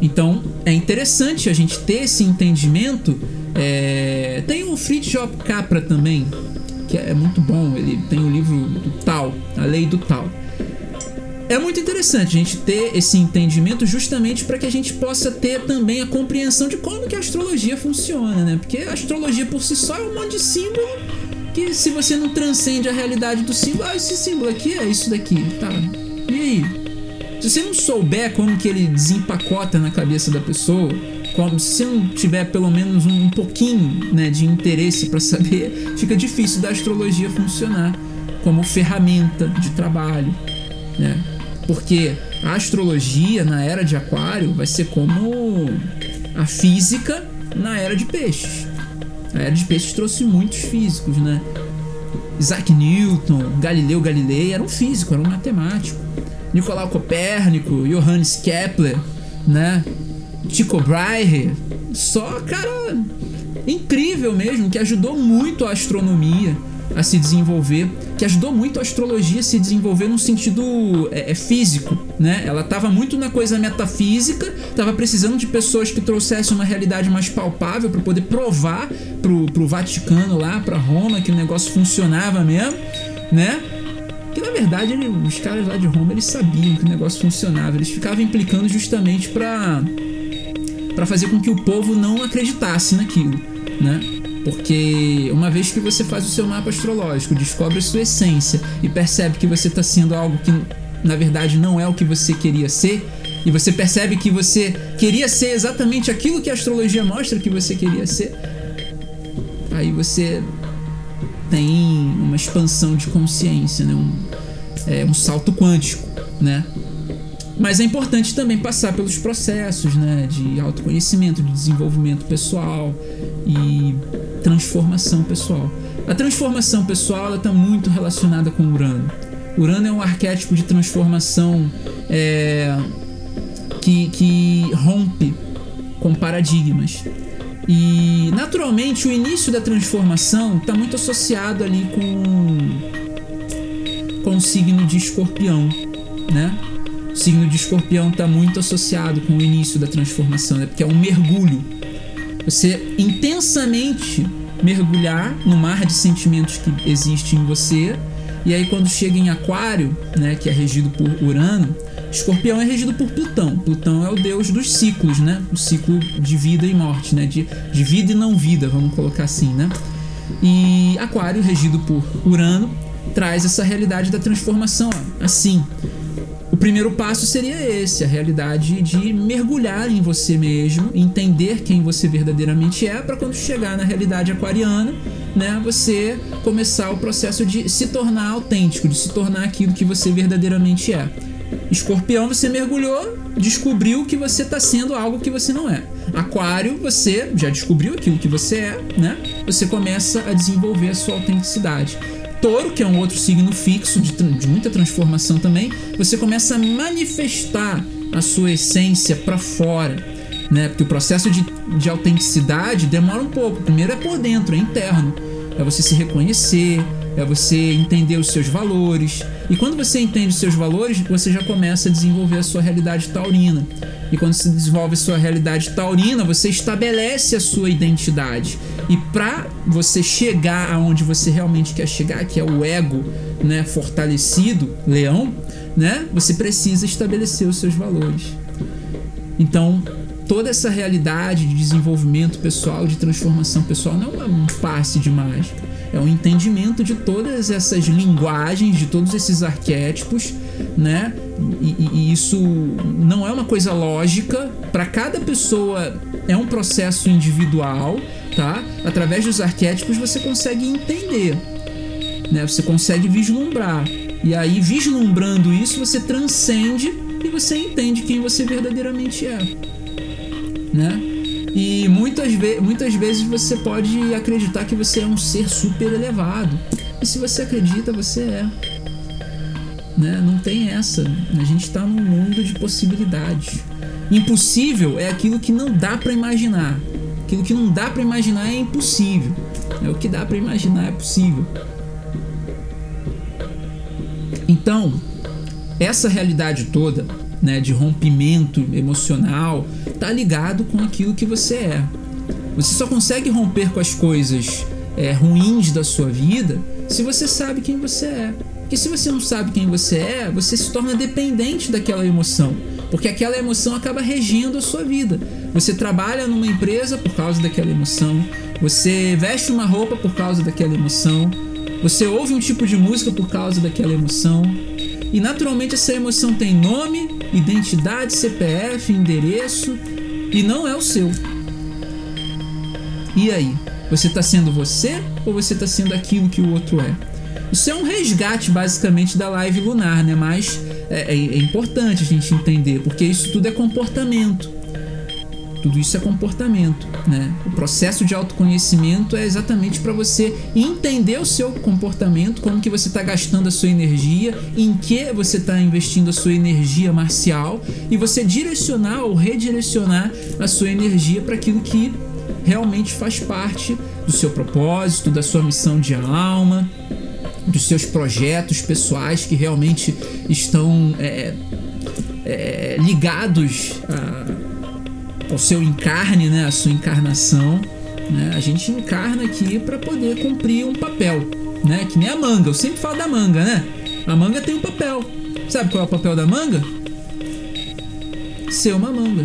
Então, é interessante a gente ter esse entendimento. É... Tem o Fritjof Capra também, que é muito bom. Ele tem o livro do Tal, a lei do Tal. É muito interessante a gente ter esse entendimento justamente para que a gente possa ter também a compreensão de como que a astrologia funciona, né? Porque a astrologia por si só é um monte de símbolo que se você não transcende a realidade do símbolo, ah, esse símbolo aqui é isso daqui, tá? Se você não souber como que ele desempacota na cabeça da pessoa, como se não tiver pelo menos um, pouquinho né, de interesse para saber, fica difícil da astrologia funcionar como ferramenta de trabalho, né? Porque a astrologia na era de Aquário vai ser como a física na era de Peixes. A era de Peixes trouxe muitos físicos, né? Isaac Newton, Galileu Galilei era um físico, era um matemático. Nicolau Copérnico, Johannes Kepler, né? Tycho Brahe, só cara incrível mesmo, que ajudou muito a astronomia, a se desenvolver, que ajudou muito a astrologia a se desenvolver num sentido é, é físico, né? Ela estava muito na coisa metafísica, estava precisando de pessoas que trouxessem uma realidade mais palpável para poder provar pro, pro Vaticano lá, para Roma, que o negócio funcionava mesmo, né? Que na verdade ele, os caras lá de Roma eles sabiam que o negócio funcionava, eles ficavam implicando justamente para para fazer com que o povo não acreditasse naquilo, né? Porque uma vez que você faz o seu mapa astrológico, descobre a sua essência e percebe que você está sendo algo que na verdade não é o que você queria ser, e você percebe que você queria ser exatamente aquilo que a astrologia mostra que você queria ser, aí você tem uma expansão de consciência, né? um, é, um salto quântico, né? Mas é importante também passar pelos processos né, de autoconhecimento, de desenvolvimento pessoal e transformação pessoal. A transformação pessoal está muito relacionada com Urano. Urano é um arquétipo de transformação é, que, que rompe com paradigmas. E naturalmente o início da transformação está muito associado ali com, com o signo de escorpião, né? O signo de escorpião está muito associado com o início da transformação, né? porque é um mergulho. Você intensamente mergulhar no mar de sentimentos que existe em você, e aí quando chega em Aquário, né, que é regido por Urano, Escorpião é regido por Plutão. Plutão é o deus dos ciclos, né? O ciclo de vida e morte, né? De, de vida e não vida, vamos colocar assim, né? E Aquário, regido por Urano, traz essa realidade da transformação, ó, assim. O primeiro passo seria esse, a realidade de mergulhar em você mesmo, entender quem você verdadeiramente é, para quando chegar na realidade aquariana, né, você começar o processo de se tornar autêntico, de se tornar aquilo que você verdadeiramente é. Escorpião, você mergulhou, descobriu que você está sendo algo que você não é. Aquário, você já descobriu aquilo que você é, né? Você começa a desenvolver a sua autenticidade touro, que é um outro signo fixo, de, de muita transformação também, você começa a manifestar a sua essência para fora. Né? Porque o processo de, de autenticidade demora um pouco. Primeiro é por dentro, é interno. É você se reconhecer, é você entender os seus valores. E quando você entende os seus valores, você já começa a desenvolver a sua realidade taurina. E quando se desenvolve a sua realidade taurina, você estabelece a sua identidade. E para você chegar aonde você realmente quer chegar, que é o ego, né, fortalecido, leão, né, você precisa estabelecer os seus valores. Então, toda essa realidade de desenvolvimento pessoal, de transformação pessoal, não é um passe de mágica é um entendimento de todas essas linguagens, de todos esses arquétipos, né? E, e isso não é uma coisa lógica. Para cada pessoa é um processo individual, tá? Através dos arquétipos você consegue entender, né? Você consegue vislumbrar. E aí, vislumbrando isso, você transcende e você entende quem você verdadeiramente é, né? E muitas, ve muitas vezes você pode acreditar que você é um ser super elevado. E se você acredita, você é. Né? Não tem essa. A gente está num mundo de possibilidades. Impossível é aquilo que não dá para imaginar. Aquilo que não dá para imaginar é impossível. É o que dá para imaginar é possível. Então, essa realidade toda né, de rompimento emocional, tá ligado com aquilo que você é. Você só consegue romper com as coisas é, ruins da sua vida se você sabe quem você é. Porque se você não sabe quem você é, você se torna dependente daquela emoção. Porque aquela emoção acaba regendo a sua vida. Você trabalha numa empresa por causa daquela emoção. Você veste uma roupa por causa daquela emoção. Você ouve um tipo de música por causa daquela emoção. E naturalmente essa emoção tem nome, identidade, CPF, endereço e não é o seu. E aí? Você está sendo você ou você está sendo aquilo que o outro é? Isso é um resgate basicamente da live lunar, né? Mas é, é, é importante a gente entender, porque isso tudo é comportamento. Tudo isso é comportamento, né? O processo de autoconhecimento é exatamente para você entender o seu comportamento, como que você está gastando a sua energia, em que você está investindo a sua energia marcial e você direcionar ou redirecionar a sua energia para aquilo que realmente faz parte do seu propósito, da sua missão de alma, dos seus projetos pessoais que realmente estão é, é, ligados a, ao seu encarne, né, a sua encarnação. Né? A gente encarna aqui para poder cumprir um papel, né? Que nem a manga. Eu sempre falo da manga, né? A manga tem um papel. Sabe qual é o papel da manga? Ser uma manga.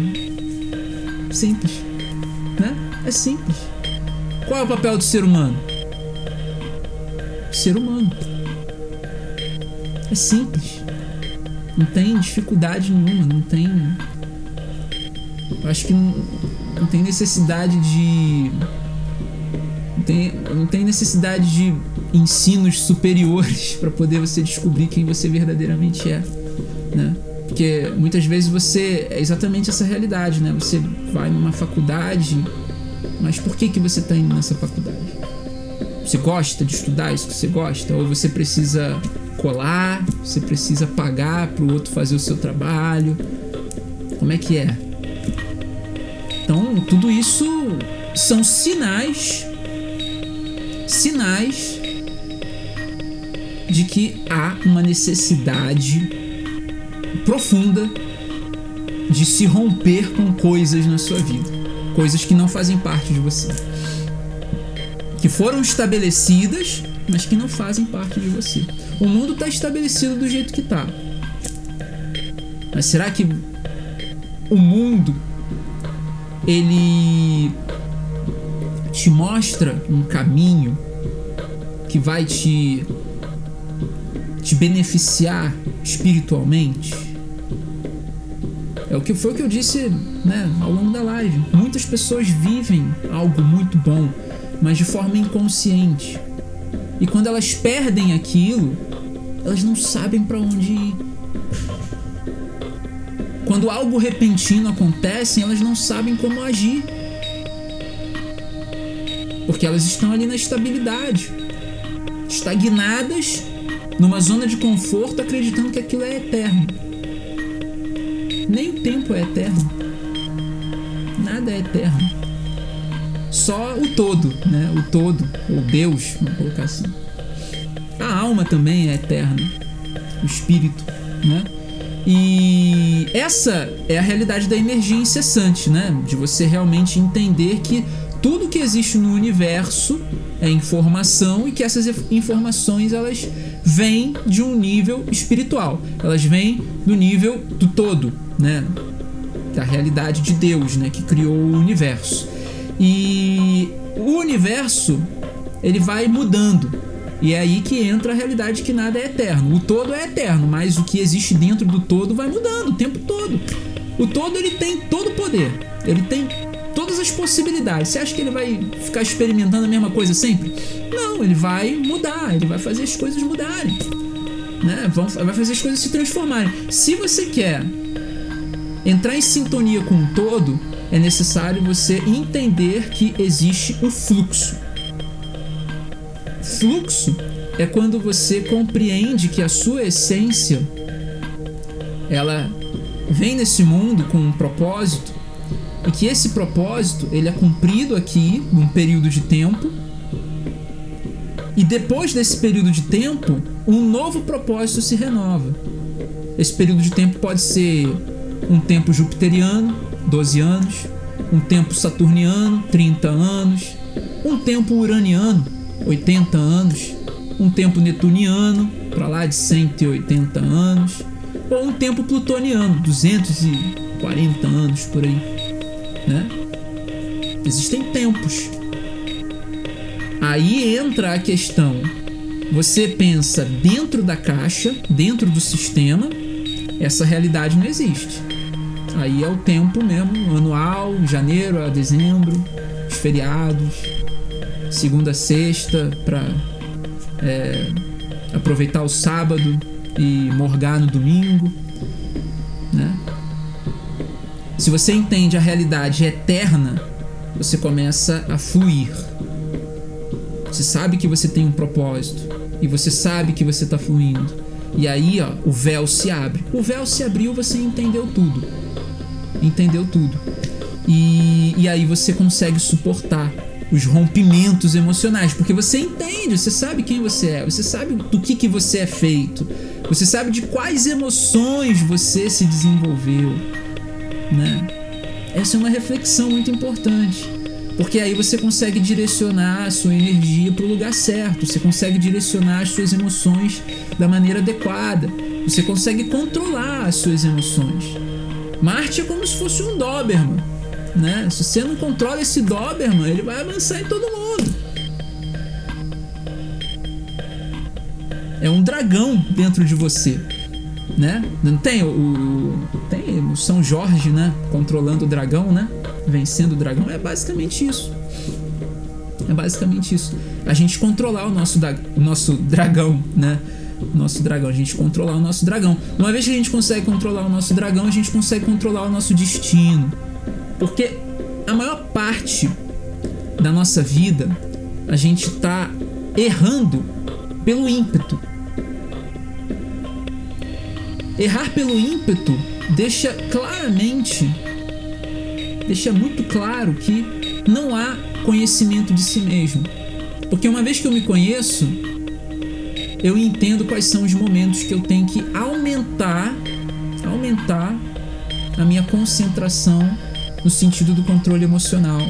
Simples, né? É simples. Qual é o papel do ser humano? Ser humano. É simples. Não tem dificuldade nenhuma, não tem. Eu acho que não, não tem necessidade de. Não tem, não tem necessidade de ensinos superiores para poder você descobrir quem você verdadeiramente é, né? Porque muitas vezes você é exatamente essa realidade, né? Você vai numa faculdade, mas por que que você está indo nessa faculdade? Você gosta de estudar isso que você gosta ou você precisa colar, você precisa pagar para o outro fazer o seu trabalho? Como é que é? Então, tudo isso são sinais sinais de que há uma necessidade profunda de se romper com coisas na sua vida, coisas que não fazem parte de você, que foram estabelecidas, mas que não fazem parte de você. O mundo está estabelecido do jeito que está. Mas será que o mundo ele te mostra um caminho que vai te te beneficiar espiritualmente? É o que foi o que eu disse, né, ao longo da live. Muitas pessoas vivem algo muito bom, mas de forma inconsciente. E quando elas perdem aquilo, elas não sabem para onde ir. Quando algo repentino acontece, elas não sabem como agir. Porque elas estão ali na estabilidade, estagnadas numa zona de conforto, acreditando que aquilo é eterno. Nem o tempo é eterno. Nada é eterno. Só o todo, né? O todo, ou Deus, vamos colocar assim. A alma também é eterna. O espírito, né? E essa é a realidade da energia incessante, né? De você realmente entender que tudo que existe no universo é informação e que essas informações elas vêm de um nível espiritual. Elas vêm do nível do todo, né? Da realidade de Deus, né, que criou o universo. E o universo ele vai mudando. E é aí que entra a realidade que nada é eterno. O todo é eterno, mas o que existe dentro do todo vai mudando o tempo todo. O todo ele tem todo o poder. Ele tem todas as possibilidades. Você acha que ele vai ficar experimentando a mesma coisa sempre? Não, ele vai mudar, ele vai fazer as coisas mudarem. Né? Vai fazer as coisas se transformarem. Se você quer entrar em sintonia com o todo, é necessário você entender que existe o fluxo. Fluxo é quando você compreende que a sua essência ela vem nesse mundo com um propósito e que esse propósito ele é cumprido aqui num período de tempo e depois desse período de tempo um novo propósito se renova. Esse período de tempo pode ser um tempo jupiteriano, 12 anos, um tempo saturniano, 30 anos, um tempo uraniano, 80 anos, um tempo netuniano, para lá de 180 anos, ou um tempo plutoniano, 240 anos por aí, né? Existem tempos. Aí entra a questão. Você pensa dentro da caixa, dentro do sistema, essa realidade não existe. Aí é o tempo mesmo, anual, janeiro a dezembro, os feriados, segunda a sexta, para é, aproveitar o sábado e morgar no domingo, né? Se você entende a realidade eterna, você começa a fluir. Você sabe que você tem um propósito e você sabe que você está fluindo. E aí, ó, o véu se abre. O véu se abriu, você entendeu tudo entendeu tudo. E, e aí você consegue suportar os rompimentos emocionais, porque você entende, você sabe quem você é, você sabe do que, que você é feito, você sabe de quais emoções você se desenvolveu, né? Essa é uma reflexão muito importante, porque aí você consegue direcionar a sua energia para o lugar certo, você consegue direcionar as suas emoções da maneira adequada, você consegue controlar as suas emoções. Marte é como se fosse um Doberman né? Se você não controla esse Doberman, ele vai avançar em todo mundo. É um dragão dentro de você, né? Não tem o, o tem o São Jorge, né? Controlando o dragão, né? Vencendo o dragão é basicamente isso. É basicamente isso. A gente controlar o nosso, o nosso dragão, né? O nosso dragão, a gente controlar o nosso dragão. Uma vez que a gente consegue controlar o nosso dragão, a gente consegue controlar o nosso destino. Porque a maior parte da nossa vida a gente está errando pelo ímpeto. Errar pelo ímpeto deixa claramente, deixa muito claro que não há conhecimento de si mesmo. Porque uma vez que eu me conheço, eu entendo quais são os momentos que eu tenho que aumentar, aumentar a minha concentração no sentido do controle emocional.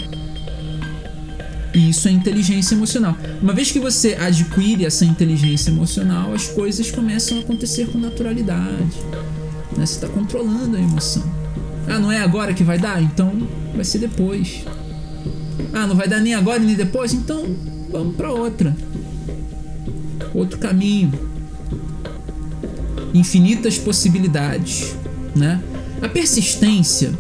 E isso é inteligência emocional. Uma vez que você adquire essa inteligência emocional, as coisas começam a acontecer com naturalidade. Né? Você está controlando a emoção. Ah, não é agora que vai dar? Então vai ser depois. Ah, não vai dar nem agora nem depois? Então vamos para outra. Outro caminho. Infinitas possibilidades, né? A persistência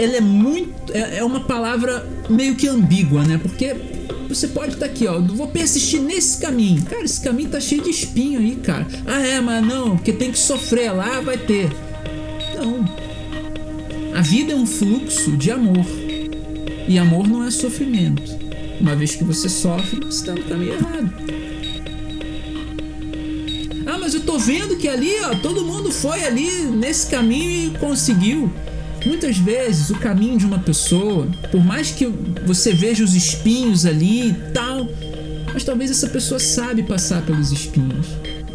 ela é muito. É, é uma palavra meio que ambígua, né? Porque você pode estar tá aqui, ó. Vou persistir nesse caminho. Cara, esse caminho tá cheio de espinho aí, cara. Ah, é, mas não, porque tem que sofrer lá, vai ter. Não. A vida é um fluxo de amor. E amor não é sofrimento. Uma vez que você sofre, você está no caminho errado. Ah, mas eu tô vendo que ali, ó, todo mundo foi ali nesse caminho e conseguiu. Muitas vezes o caminho de uma pessoa, por mais que você veja os espinhos ali e tal, mas talvez essa pessoa sabe passar pelos espinhos.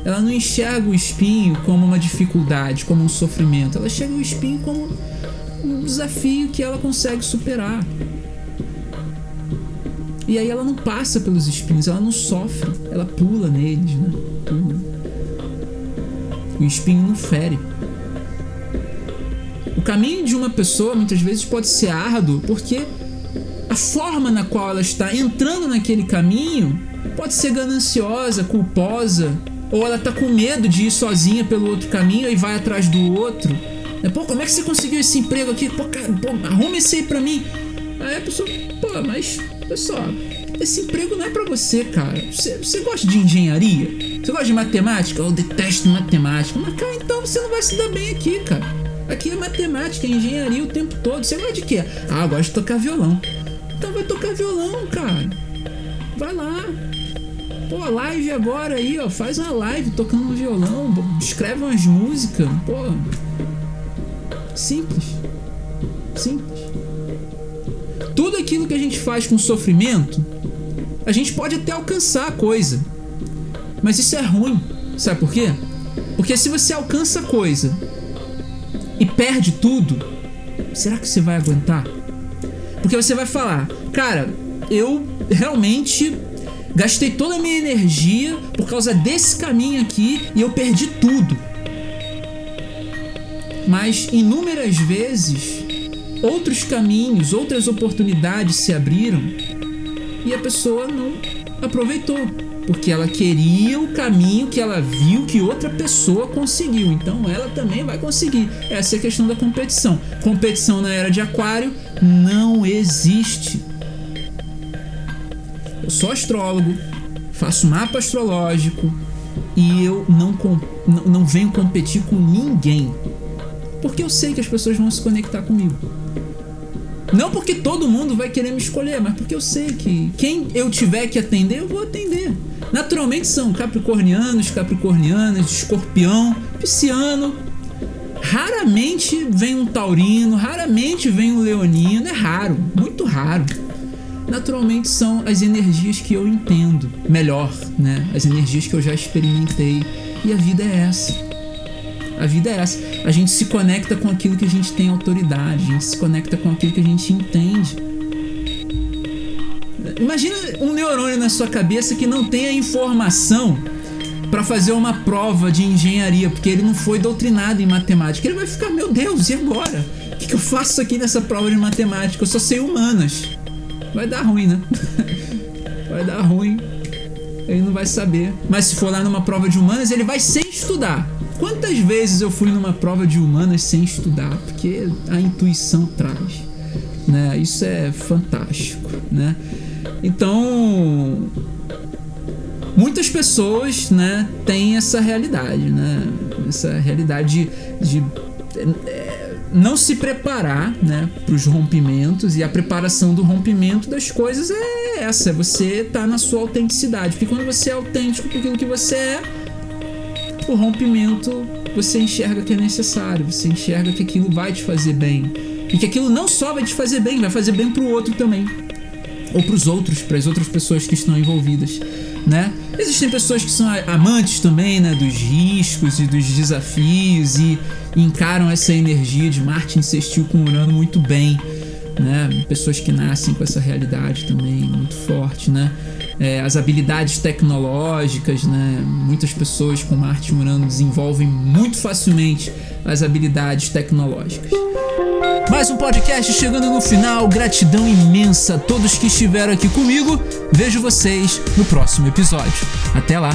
Ela não enxerga o espinho como uma dificuldade, como um sofrimento. Ela enxerga o espinho como um desafio que ela consegue superar. E aí ela não passa pelos espinhos, ela não sofre, ela pula neles, né? Pula. O espinho não fere caminho de uma pessoa muitas vezes pode ser árduo porque a forma na qual ela está entrando naquele caminho pode ser gananciosa, culposa, ou ela está com medo de ir sozinha pelo outro caminho e vai atrás do outro. É, pô, como é que você conseguiu esse emprego aqui? Pô, cara, pô, arruma esse aí pra mim. Aí a pessoa, pô, mas, pessoal, esse emprego não é para você, cara. Você, você gosta de engenharia? Você gosta de matemática? Eu detesto matemática. Mas, cara, então você não vai se dar bem aqui, cara. Aqui é matemática, é engenharia o tempo todo. Você gosta de quê? Ah, gosto de tocar violão. Então vai tocar violão, cara. Vai lá. Pô, live agora aí, ó. Faz uma live tocando violão. Escreve umas músicas. Pô. Simples. Simples. Tudo aquilo que a gente faz com sofrimento, a gente pode até alcançar a coisa. Mas isso é ruim. Sabe por quê? Porque se você alcança a coisa e perde tudo, será que você vai aguentar? Porque você vai falar, cara, eu realmente gastei toda a minha energia por causa desse caminho aqui e eu perdi tudo. Mas inúmeras vezes outros caminhos, outras oportunidades se abriram e a pessoa não aproveitou porque ela queria o caminho que ela viu que outra pessoa conseguiu. Então ela também vai conseguir. Essa é a questão da competição. Competição na era de Aquário não existe. Eu sou astrólogo, faço mapa astrológico e eu não, não, não venho competir com ninguém. Porque eu sei que as pessoas vão se conectar comigo. Não porque todo mundo vai querer me escolher, mas porque eu sei que quem eu tiver que atender, eu vou atender. Naturalmente são capricornianos, capricornianas, escorpião, pisciano. Raramente vem um taurino, raramente vem um leonino, é raro, muito raro. naturalmente são as energias que eu entendo melhor, né? As energias que eu já experimentei. E a vida é essa. A vida é essa. A gente se conecta com aquilo que a gente tem autoridade, a gente se conecta com aquilo que a gente entende. Imagina um neurônio na sua cabeça que não tem a informação para fazer uma prova de engenharia, porque ele não foi doutrinado em matemática. Ele vai ficar, meu Deus, e agora? O que, que eu faço aqui nessa prova de matemática? Eu só sei humanas. Vai dar ruim, né? vai dar ruim. Ele não vai saber. Mas se for lá numa prova de humanas, ele vai sem estudar. Quantas vezes eu fui numa prova de humanas sem estudar? Porque a intuição traz. Né? Isso é fantástico, né? Então, muitas pessoas, né, têm essa realidade, né? Essa realidade de, de é, não se preparar, né, para os rompimentos e a preparação do rompimento das coisas é essa, é você tá na sua autenticidade, porque quando você é autêntico com aquilo que você é, o rompimento você enxerga que é necessário, você enxerga que aquilo vai te fazer bem e que aquilo não só vai te fazer bem, vai fazer bem para o outro também ou para os outros, para as outras pessoas que estão envolvidas, né? Existem pessoas que são amantes também, né, dos riscos e dos desafios e encaram essa energia de Marte insistiu com Urano muito bem, né? Pessoas que nascem com essa realidade também muito forte, né? É, as habilidades tecnológicas, né? Muitas pessoas com Marte e Urano desenvolvem muito facilmente as habilidades tecnológicas. Mais um podcast chegando no final. Gratidão imensa a todos que estiveram aqui comigo. Vejo vocês no próximo episódio. Até lá!